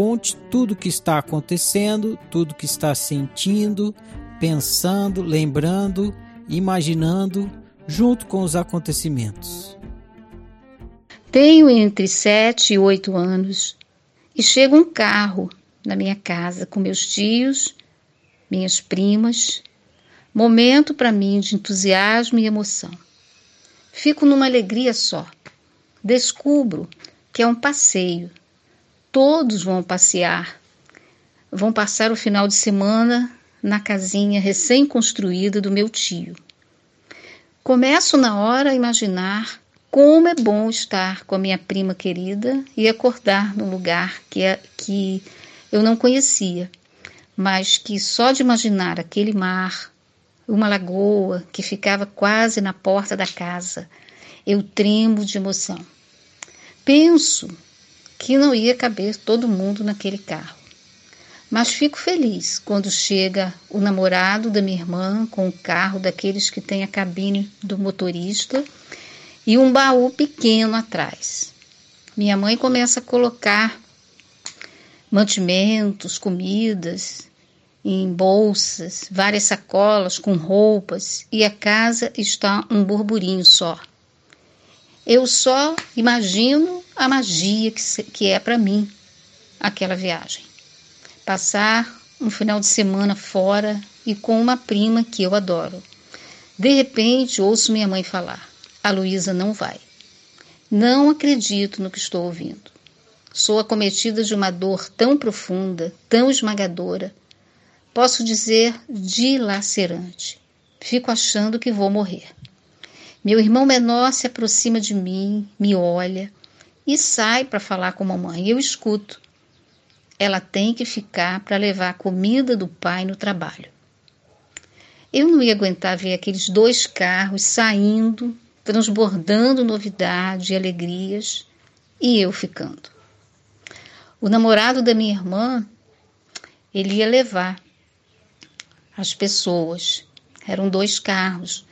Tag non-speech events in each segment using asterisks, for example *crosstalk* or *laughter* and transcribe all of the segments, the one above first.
Conte tudo o que está acontecendo, tudo o que está sentindo, pensando, lembrando, imaginando, junto com os acontecimentos. Tenho entre sete e oito anos e chega um carro na minha casa com meus tios, minhas primas. Momento para mim de entusiasmo e emoção. Fico numa alegria só. Descubro que é um passeio. Todos vão passear. Vão passar o final de semana na casinha recém-construída do meu tio. Começo na hora a imaginar como é bom estar com a minha prima querida e acordar num lugar que, é, que eu não conhecia, mas que só de imaginar aquele mar, uma lagoa que ficava quase na porta da casa, eu tremo de emoção. Penso que não ia caber todo mundo naquele carro. Mas fico feliz quando chega o namorado da minha irmã com um carro daqueles que tem a cabine do motorista e um baú pequeno atrás. Minha mãe começa a colocar mantimentos, comidas em bolsas, várias sacolas com roupas e a casa está um burburinho só. Eu só imagino a magia que, que é para mim aquela viagem. Passar um final de semana fora e com uma prima que eu adoro. De repente, ouço minha mãe falar: A Luísa não vai. Não acredito no que estou ouvindo. Sou acometida de uma dor tão profunda, tão esmagadora, posso dizer dilacerante. Fico achando que vou morrer. Meu irmão menor se aproxima de mim, me olha e sai para falar com a mamãe. Eu escuto. Ela tem que ficar para levar a comida do pai no trabalho. Eu não ia aguentar ver aqueles dois carros saindo, transbordando novidade e alegrias, e eu ficando. O namorado da minha irmã, ele ia levar as pessoas. Eram dois carros,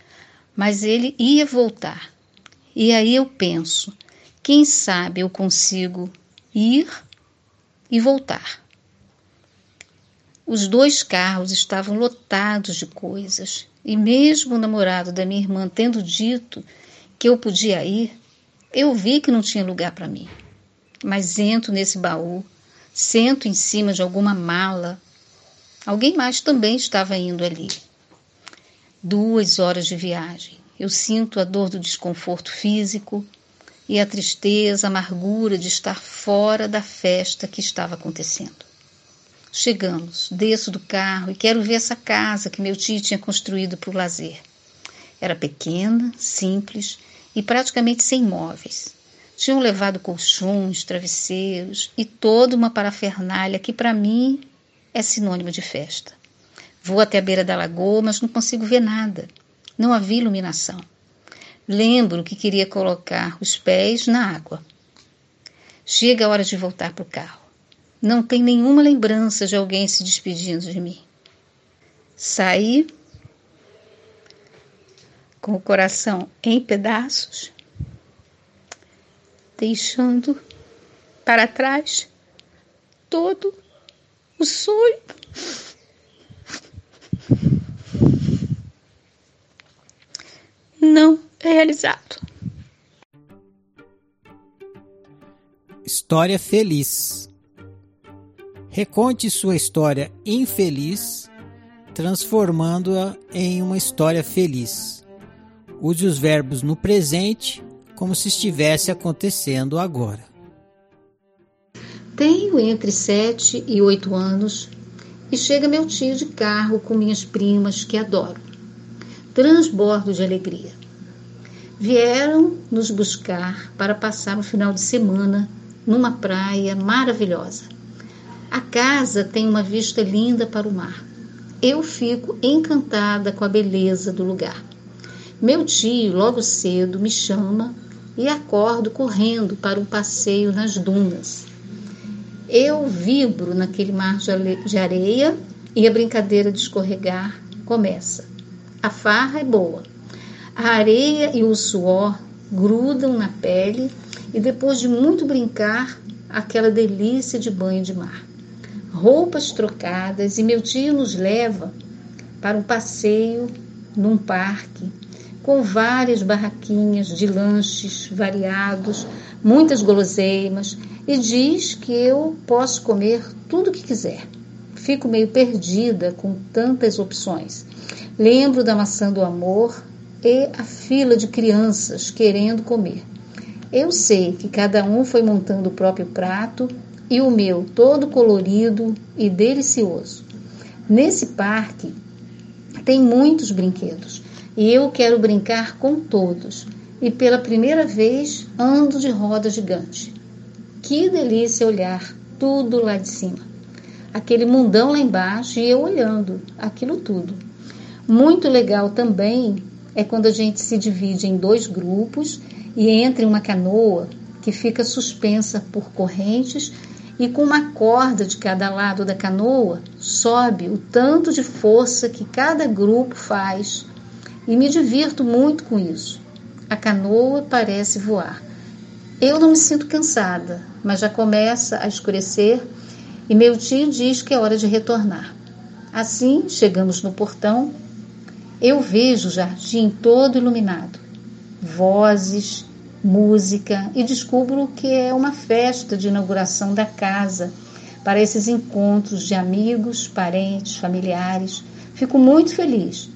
mas ele ia voltar. E aí eu penso, quem sabe eu consigo ir e voltar. Os dois carros estavam lotados de coisas, e mesmo o namorado da minha irmã tendo dito que eu podia ir, eu vi que não tinha lugar para mim. Mas entro nesse baú, sento em cima de alguma mala. Alguém mais também estava indo ali. Duas horas de viagem. Eu sinto a dor do desconforto físico e a tristeza, a amargura de estar fora da festa que estava acontecendo. Chegamos, desço do carro e quero ver essa casa que meu tio tinha construído para o lazer. Era pequena, simples e praticamente sem móveis. Tinham levado colchões, travesseiros e toda uma parafernália que para mim é sinônimo de festa. Vou até a beira da lagoa, mas não consigo ver nada. Não havia iluminação. Lembro que queria colocar os pés na água. Chega a hora de voltar para o carro. não tem nenhuma lembrança de alguém se despedindo de mim. Saí com o coração em pedaços, deixando para trás todo o sonho. Não realizado. História feliz. Reconte sua história infeliz, transformando-a em uma história feliz. Use os verbos no presente como se estivesse acontecendo agora. Tenho entre sete e oito anos e chega meu tio de carro com minhas primas que adoro. Transbordo de alegria. Vieram nos buscar para passar um final de semana numa praia maravilhosa. A casa tem uma vista linda para o mar. Eu fico encantada com a beleza do lugar. Meu tio, logo cedo, me chama e acordo correndo para um passeio nas dunas. Eu vibro naquele mar de areia e a brincadeira de escorregar começa. A farra é boa. A areia e o suor grudam na pele e depois de muito brincar, aquela delícia de banho de mar. Roupas trocadas e meu tio nos leva para um passeio num parque com várias barraquinhas de lanches variados, muitas guloseimas e diz que eu posso comer tudo o que quiser. Fico meio perdida com tantas opções. Lembro da maçã do amor e a fila de crianças querendo comer. Eu sei que cada um foi montando o próprio prato e o meu todo colorido e delicioso. Nesse parque tem muitos brinquedos e eu quero brincar com todos. E pela primeira vez ando de roda gigante. Que delícia olhar tudo lá de cima. Aquele mundão lá embaixo e eu olhando aquilo tudo. Muito legal também é quando a gente se divide em dois grupos e entra em uma canoa que fica suspensa por correntes e com uma corda de cada lado da canoa sobe o tanto de força que cada grupo faz e me divirto muito com isso. A canoa parece voar. Eu não me sinto cansada, mas já começa a escurecer e meu tio diz que é hora de retornar. Assim, chegamos no portão. Eu vejo o jardim todo iluminado, vozes, música e descubro que é uma festa de inauguração da casa para esses encontros de amigos, parentes, familiares. Fico muito feliz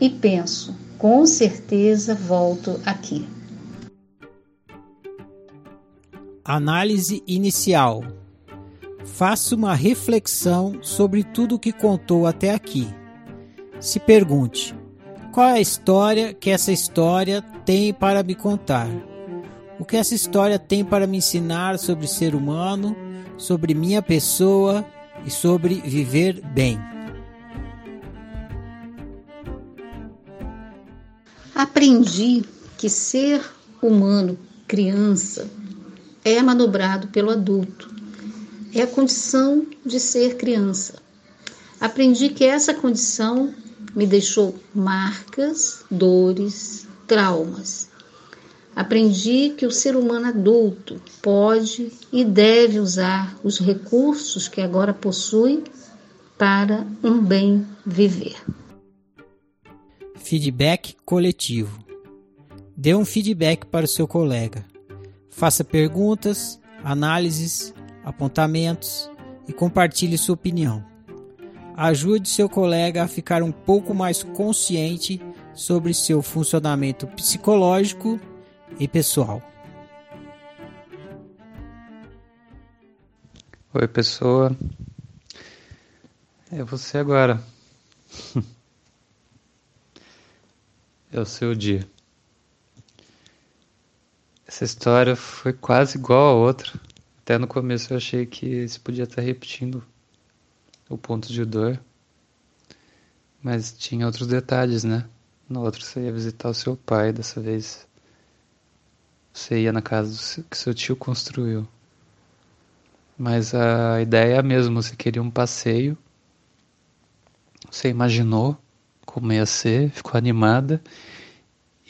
e penso, com certeza volto aqui. Análise inicial. Faça uma reflexão sobre tudo o que contou até aqui. Se pergunte: qual é a história que essa história tem para me contar? O que essa história tem para me ensinar sobre ser humano, sobre minha pessoa e sobre viver bem? Aprendi que ser humano, criança, é manobrado pelo adulto. É a condição de ser criança. Aprendi que essa condição me deixou marcas, dores, traumas. Aprendi que o ser humano adulto pode e deve usar os recursos que agora possui para um bem viver. Feedback coletivo. Dê um feedback para o seu colega. Faça perguntas, análises, apontamentos e compartilhe sua opinião. Ajude seu colega a ficar um pouco mais consciente sobre seu funcionamento psicológico e pessoal. Oi, pessoa. É você agora. *laughs* É o seu dia. Essa história foi quase igual a outra. Até no começo eu achei que se podia estar repetindo o ponto de dor. Mas tinha outros detalhes, né? No outro você ia visitar o seu pai, dessa vez você ia na casa que seu tio construiu. Mas a ideia é a mesma, você queria um passeio, você imaginou como ia ser, ficou animada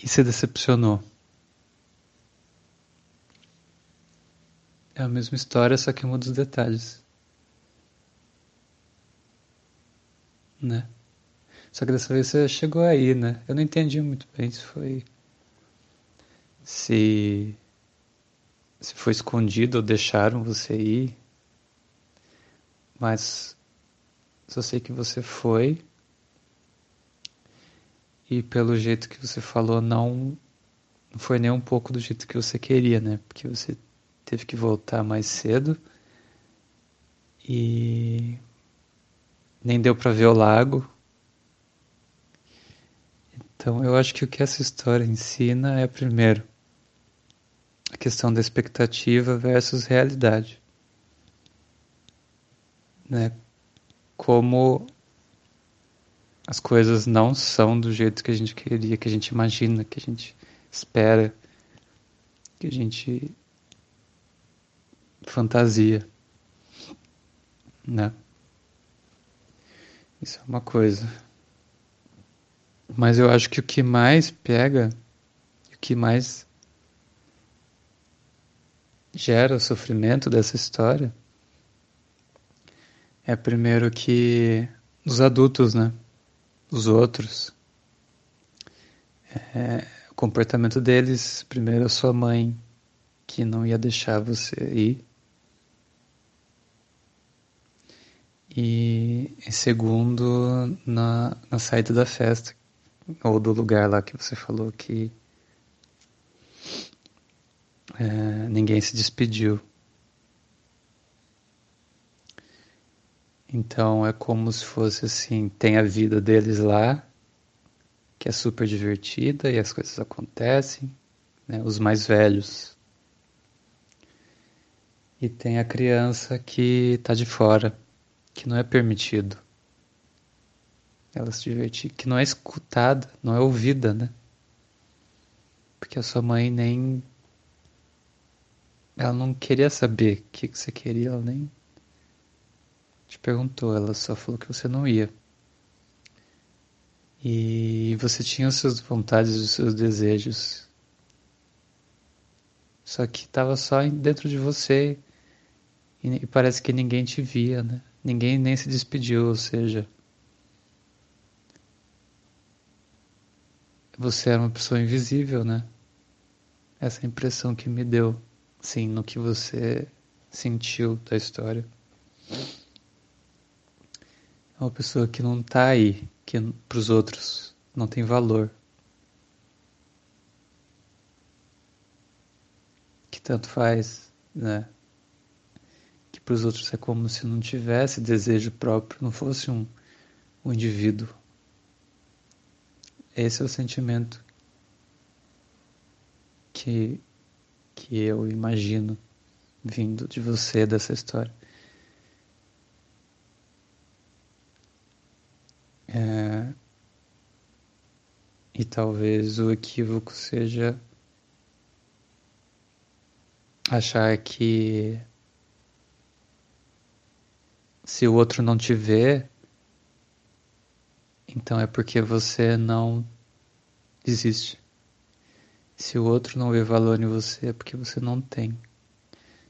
e se decepcionou. É a mesma história, só que muda os detalhes. Né? Só que dessa vez você chegou aí, né? Eu não entendi muito bem se foi. Se. Se foi escondido ou deixaram você ir. Mas. Só sei que você foi. E pelo jeito que você falou, não. Não foi nem um pouco do jeito que você queria, né? Porque você teve que voltar mais cedo. E. Nem deu para ver o lago então, eu acho que o que essa história ensina é, primeiro, a questão da expectativa versus realidade. Né? Como as coisas não são do jeito que a gente queria, que a gente imagina, que a gente espera, que a gente fantasia, né? Isso é uma coisa. Mas eu acho que o que mais pega, o que mais gera o sofrimento dessa história é primeiro que os adultos, né? Os outros. É, o comportamento deles, primeiro a sua mãe, que não ia deixar você ir. E em segundo, na, na saída da festa, ou do lugar lá que você falou que é, ninguém se despediu. Então é como se fosse assim, tem a vida deles lá, que é super divertida e as coisas acontecem, né? os mais velhos. E tem a criança que está de fora, que não é permitido ela se divertir, que não é escutada, não é ouvida, né? Porque a sua mãe nem. Ela não queria saber o que, que você queria, ela nem te perguntou, ela só falou que você não ia. E você tinha as suas vontades, os seus desejos. Só que estava só dentro de você e parece que ninguém te via, né? Ninguém nem se despediu, ou seja, você era uma pessoa invisível, né? Essa é impressão que me deu, sim, no que você sentiu da história. É uma pessoa que não tá aí, que para os outros não tem valor. Que tanto faz, né? Para os outros é como se não tivesse desejo próprio, não fosse um, um indivíduo esse é o sentimento que, que eu imagino vindo de você, dessa história. É, e talvez o equívoco seja achar que se o outro não te vê, então é porque você não existe. Se o outro não vê valor em você, é porque você não tem.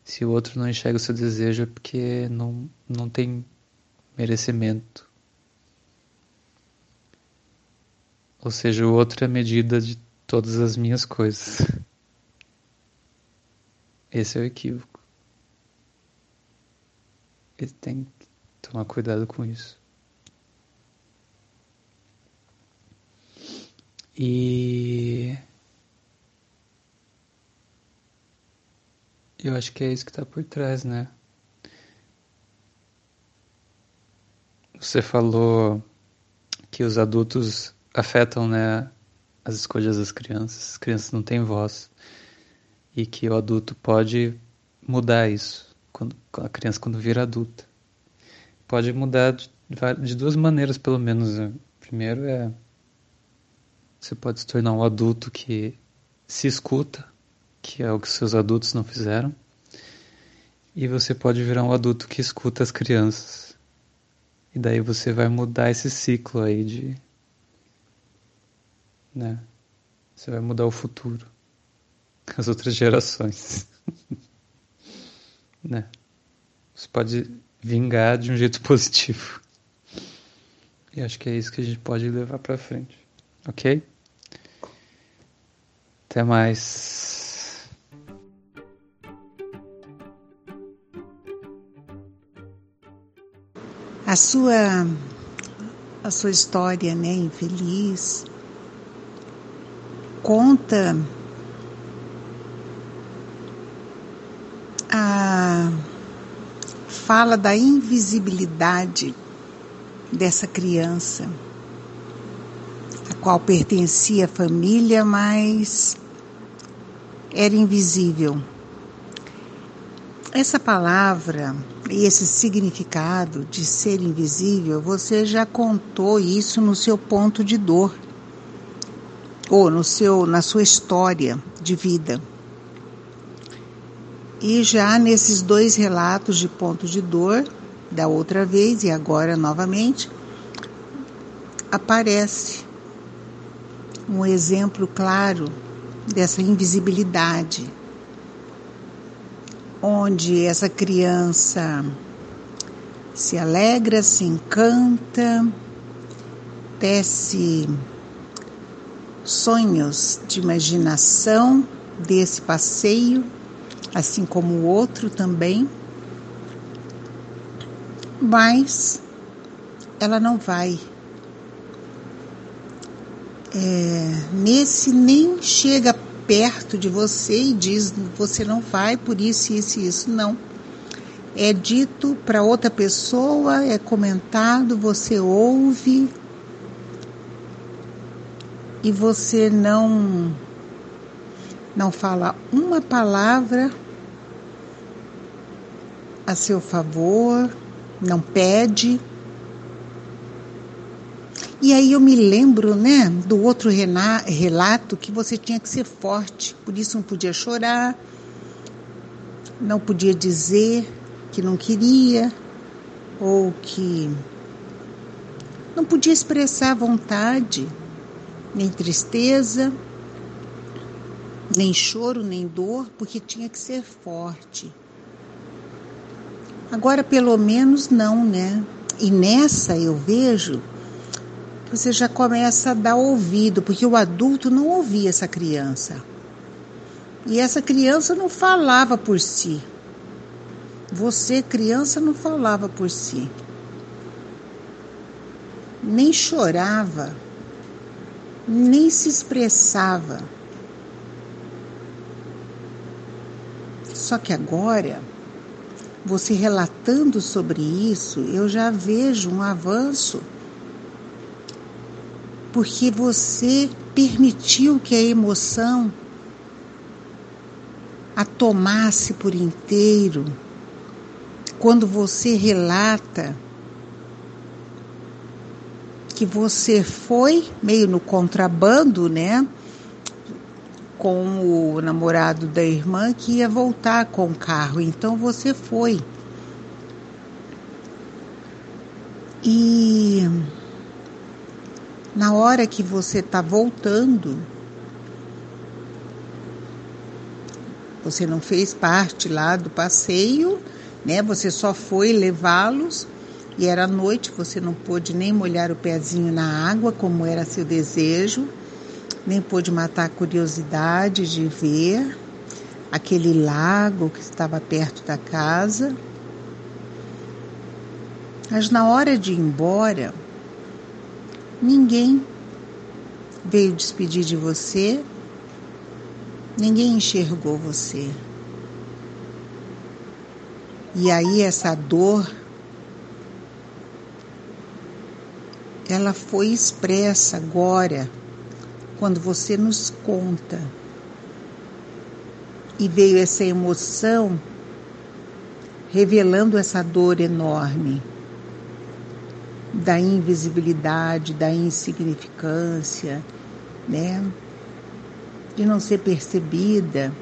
Se o outro não enxerga o seu desejo, é porque não, não tem merecimento. Ou seja, o outro é a medida de todas as minhas coisas. Esse é o equívoco. Ele tem tomar cuidado com isso. E eu acho que é isso que está por trás, né? Você falou que os adultos afetam, né, as escolhas das crianças. As crianças não têm voz e que o adulto pode mudar isso quando a criança quando vira adulta. Pode mudar de, de duas maneiras, pelo menos. Né? Primeiro é você pode se tornar um adulto que se escuta, que é o que seus adultos não fizeram. E você pode virar um adulto que escuta as crianças. E daí você vai mudar esse ciclo aí de. Né? Você vai mudar o futuro. *laughs* As outras gerações. *laughs* né? Você pode vingar de um jeito *laughs* positivo. E acho que é isso que a gente pode levar para frente. Ok? Até mais. a sua a sua história, né, infeliz, conta a fala da invisibilidade dessa criança, a qual pertencia à família, mas era invisível. Essa palavra e esse significado de ser invisível, você já contou isso no seu ponto de dor ou no seu na sua história de vida. E já nesses dois relatos de ponto de dor, da outra vez e agora novamente, aparece um exemplo claro dessa invisibilidade onde essa criança se alegra, se encanta, tece sonhos de imaginação desse passeio, assim como o outro também, mas ela não vai. É, nesse nem chega perto de você e diz você não vai por isso, isso e isso. Não. É dito para outra pessoa, é comentado, você ouve e você não não fala uma palavra a seu favor, não pede, e aí eu me lembro, né, do outro relato que você tinha que ser forte, por isso não podia chorar, não podia dizer que não queria ou que não podia expressar vontade, nem tristeza, nem choro, nem dor, porque tinha que ser forte. Agora, pelo menos, não, né? E nessa eu vejo você já começa a dar ouvido, porque o adulto não ouvia essa criança. E essa criança não falava por si. Você, criança, não falava por si. Nem chorava, nem se expressava. Só que agora, você relatando sobre isso, eu já vejo um avanço porque você permitiu que a emoção a tomasse por inteiro. Quando você relata que você foi meio no contrabando, né? Com o namorado da irmã que ia voltar com o carro. Então você foi. E na hora que você está voltando, você não fez parte lá do passeio, né? Você só foi levá-los e era noite, você não pôde nem molhar o pezinho na água como era seu desejo, nem pôde matar a curiosidade de ver aquele lago que estava perto da casa. Mas na hora de ir embora, Ninguém veio despedir de você, ninguém enxergou você. E aí essa dor, ela foi expressa agora, quando você nos conta. E veio essa emoção revelando essa dor enorme da invisibilidade, da insignificância, né? De não ser percebida.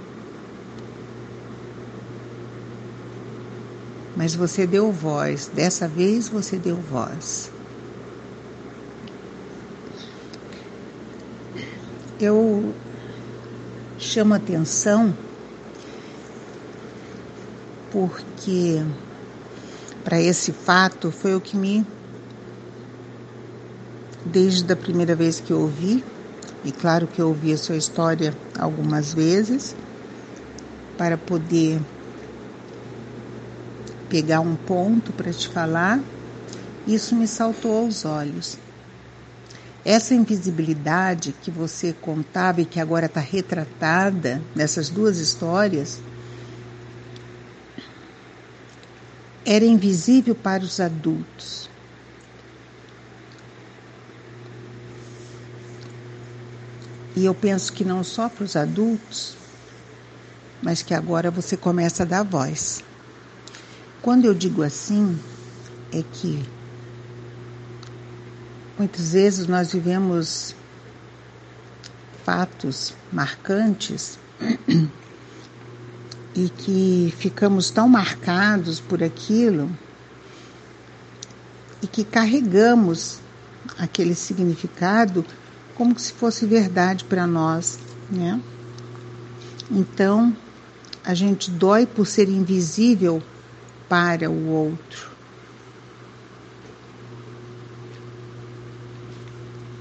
mas você deu voz. Dessa vez você deu voz. Eu chamo atenção porque para esse fato foi o que me desde a primeira vez que eu ouvi, e claro que eu ouvi a sua história algumas vezes, para poder pegar um ponto para te falar, isso me saltou aos olhos. Essa invisibilidade que você contava e que agora está retratada nessas duas histórias era invisível para os adultos. E eu penso que não só para os adultos, mas que agora você começa a dar voz. Quando eu digo assim, é que muitas vezes nós vivemos fatos marcantes e que ficamos tão marcados por aquilo e que carregamos aquele significado como se fosse verdade para nós, né? Então, a gente dói por ser invisível para o outro.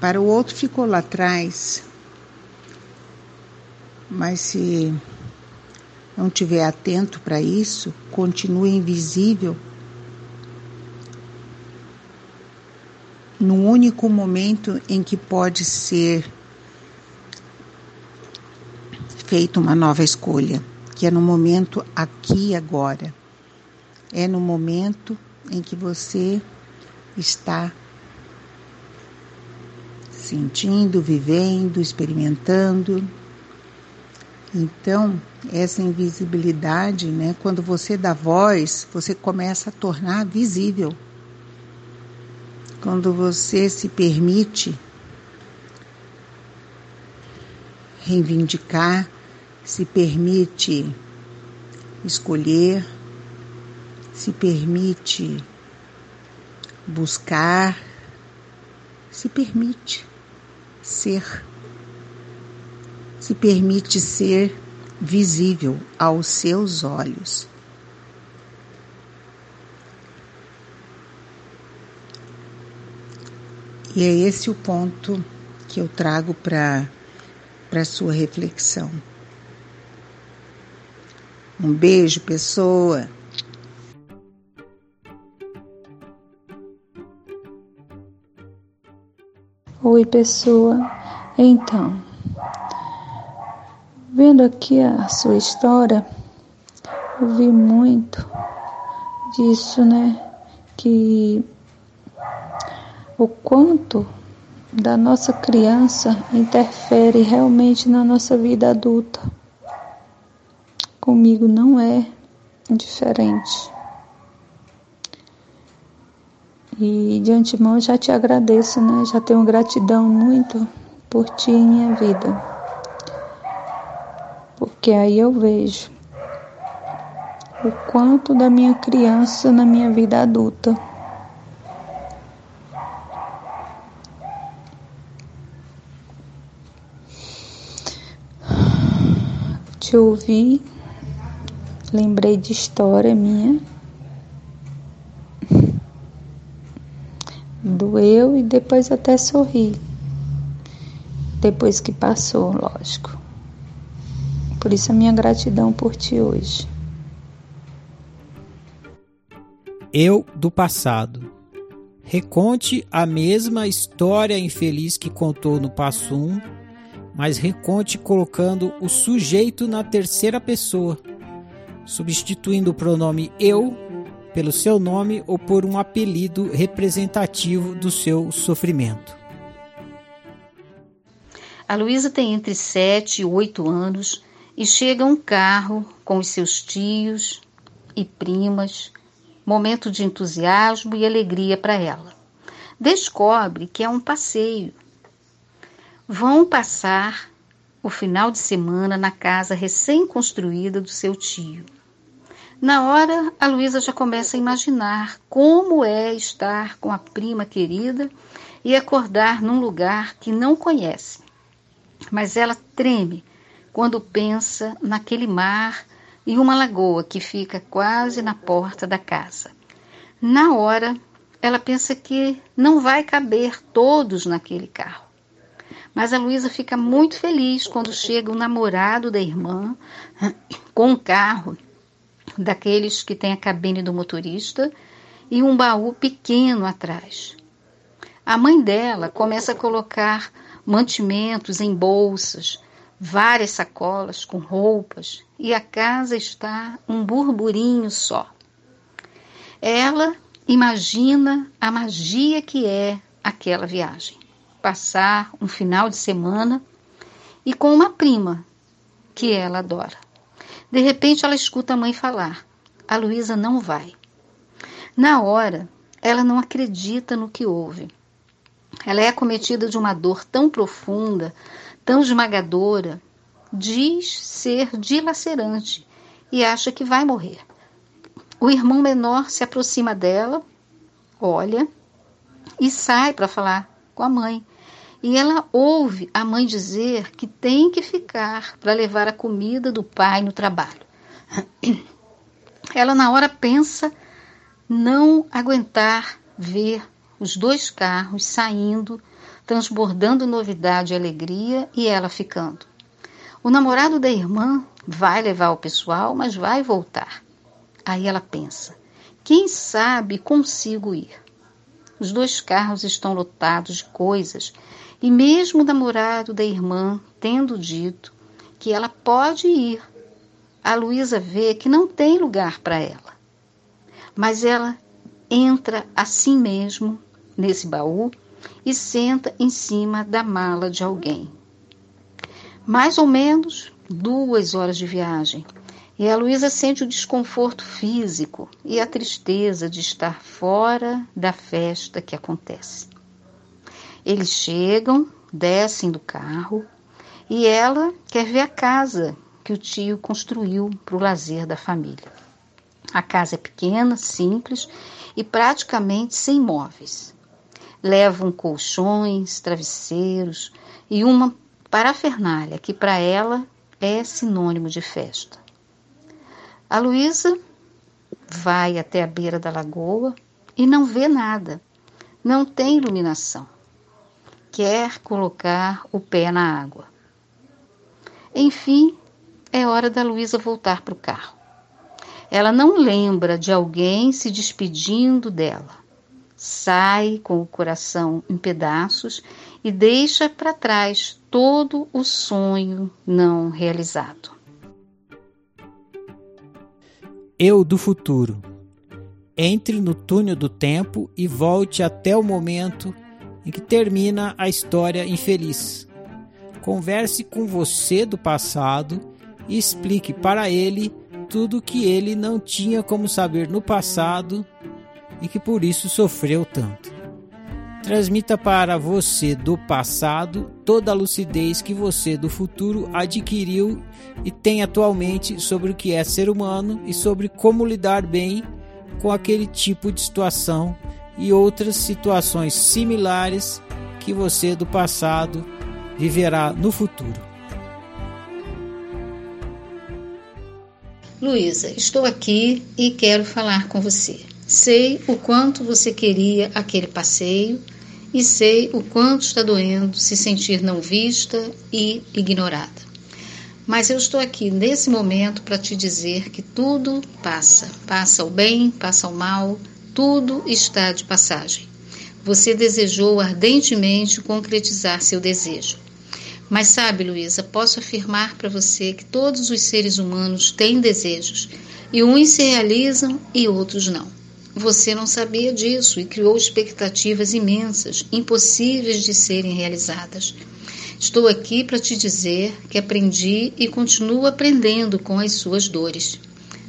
Para o outro ficou lá atrás, mas se não tiver atento para isso, continua invisível. No único momento em que pode ser feita uma nova escolha, que é no momento aqui e agora é no momento em que você está sentindo, vivendo, experimentando. Então, essa invisibilidade, né, quando você dá voz, você começa a tornar visível. Quando você se permite reivindicar, se permite escolher, se permite buscar, se permite ser, se permite ser visível aos seus olhos. E é esse o ponto que eu trago para a sua reflexão. Um beijo, pessoa. Oi, pessoa. Então, vendo aqui a sua história, eu vi muito disso, né? Que o quanto da nossa criança interfere realmente na nossa vida adulta. Comigo não é diferente. E de antemão já te agradeço, né? Já tenho gratidão muito por ti em minha vida. Porque aí eu vejo o quanto da minha criança na minha vida adulta. Te ouvi, lembrei de história minha doeu e depois até sorri. Depois que passou, lógico. Por isso a minha gratidão por ti hoje. Eu do passado. Reconte a mesma história infeliz que contou no passo 1, mas reconte colocando o sujeito na terceira pessoa, substituindo o pronome eu pelo seu nome ou por um apelido representativo do seu sofrimento. A Luísa tem entre 7 e 8 anos e chega um carro com os seus tios e primas, momento de entusiasmo e alegria para ela. Descobre que é um passeio. Vão passar o final de semana na casa recém-construída do seu tio. Na hora, a Luísa já começa a imaginar como é estar com a prima querida e acordar num lugar que não conhece. Mas ela treme quando pensa naquele mar e uma lagoa que fica quase na porta da casa. Na hora, ela pensa que não vai caber todos naquele carro. Mas a Luísa fica muito feliz quando chega o namorado da irmã com um carro daqueles que tem a cabine do motorista e um baú pequeno atrás. A mãe dela começa a colocar mantimentos em bolsas, várias sacolas com roupas e a casa está um burburinho só. Ela imagina a magia que é aquela viagem. Passar um final de semana e com uma prima que ela adora. De repente ela escuta a mãe falar: A Luísa não vai. Na hora, ela não acredita no que ouve. Ela é acometida de uma dor tão profunda, tão esmagadora, diz ser dilacerante e acha que vai morrer. O irmão menor se aproxima dela, olha e sai para falar com a mãe. E ela ouve a mãe dizer que tem que ficar para levar a comida do pai no trabalho. Ela, na hora, pensa não aguentar ver os dois carros saindo, transbordando novidade e alegria, e ela ficando. O namorado da irmã vai levar o pessoal, mas vai voltar. Aí ela pensa: quem sabe consigo ir? Os dois carros estão lotados de coisas, e mesmo o namorado da irmã tendo dito que ela pode ir, a Luísa vê que não tem lugar para ela. Mas ela entra assim mesmo nesse baú e senta em cima da mala de alguém. Mais ou menos duas horas de viagem. E a Luísa sente o desconforto físico e a tristeza de estar fora da festa que acontece. Eles chegam, descem do carro e ela quer ver a casa que o tio construiu para o lazer da família. A casa é pequena, simples e praticamente sem móveis levam colchões, travesseiros e uma parafernália que para ela é sinônimo de festa. A Luísa vai até a beira da lagoa e não vê nada, não tem iluminação. Quer colocar o pé na água. Enfim, é hora da Luísa voltar para o carro. Ela não lembra de alguém se despedindo dela sai com o coração em pedaços e deixa para trás todo o sonho não realizado. Eu do futuro. Entre no túnel do tempo e volte até o momento em que termina a história infeliz. Converse com você do passado e explique para ele tudo que ele não tinha como saber no passado e que por isso sofreu tanto. Transmita para você do passado toda a lucidez que você do futuro adquiriu e tem atualmente sobre o que é ser humano e sobre como lidar bem com aquele tipo de situação e outras situações similares que você do passado viverá no futuro. Luísa, estou aqui e quero falar com você. Sei o quanto você queria aquele passeio e sei o quanto está doendo se sentir não vista e ignorada. Mas eu estou aqui nesse momento para te dizer que tudo passa. Passa o bem, passa o mal, tudo está de passagem. Você desejou ardentemente concretizar seu desejo. Mas sabe, Luísa, posso afirmar para você que todos os seres humanos têm desejos e uns se realizam e outros não. Você não sabia disso e criou expectativas imensas, impossíveis de serem realizadas. Estou aqui para te dizer que aprendi e continuo aprendendo com as suas dores.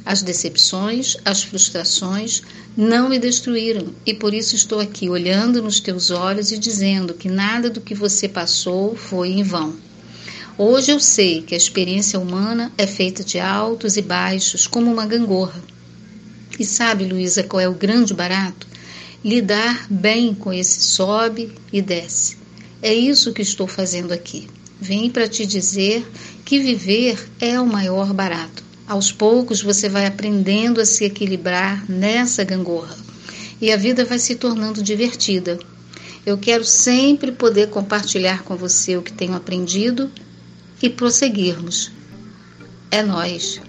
As decepções, as frustrações não me destruíram e por isso estou aqui olhando nos teus olhos e dizendo que nada do que você passou foi em vão. Hoje eu sei que a experiência humana é feita de altos e baixos como uma gangorra E sabe, Luísa, qual é o grande barato? Lidar bem com esse sobe e desce. É isso que estou fazendo aqui. Vim para te dizer que viver é o maior barato. Aos poucos você vai aprendendo a se equilibrar nessa gangorra e a vida vai se tornando divertida. Eu quero sempre poder compartilhar com você o que tenho aprendido e prosseguirmos. É nós.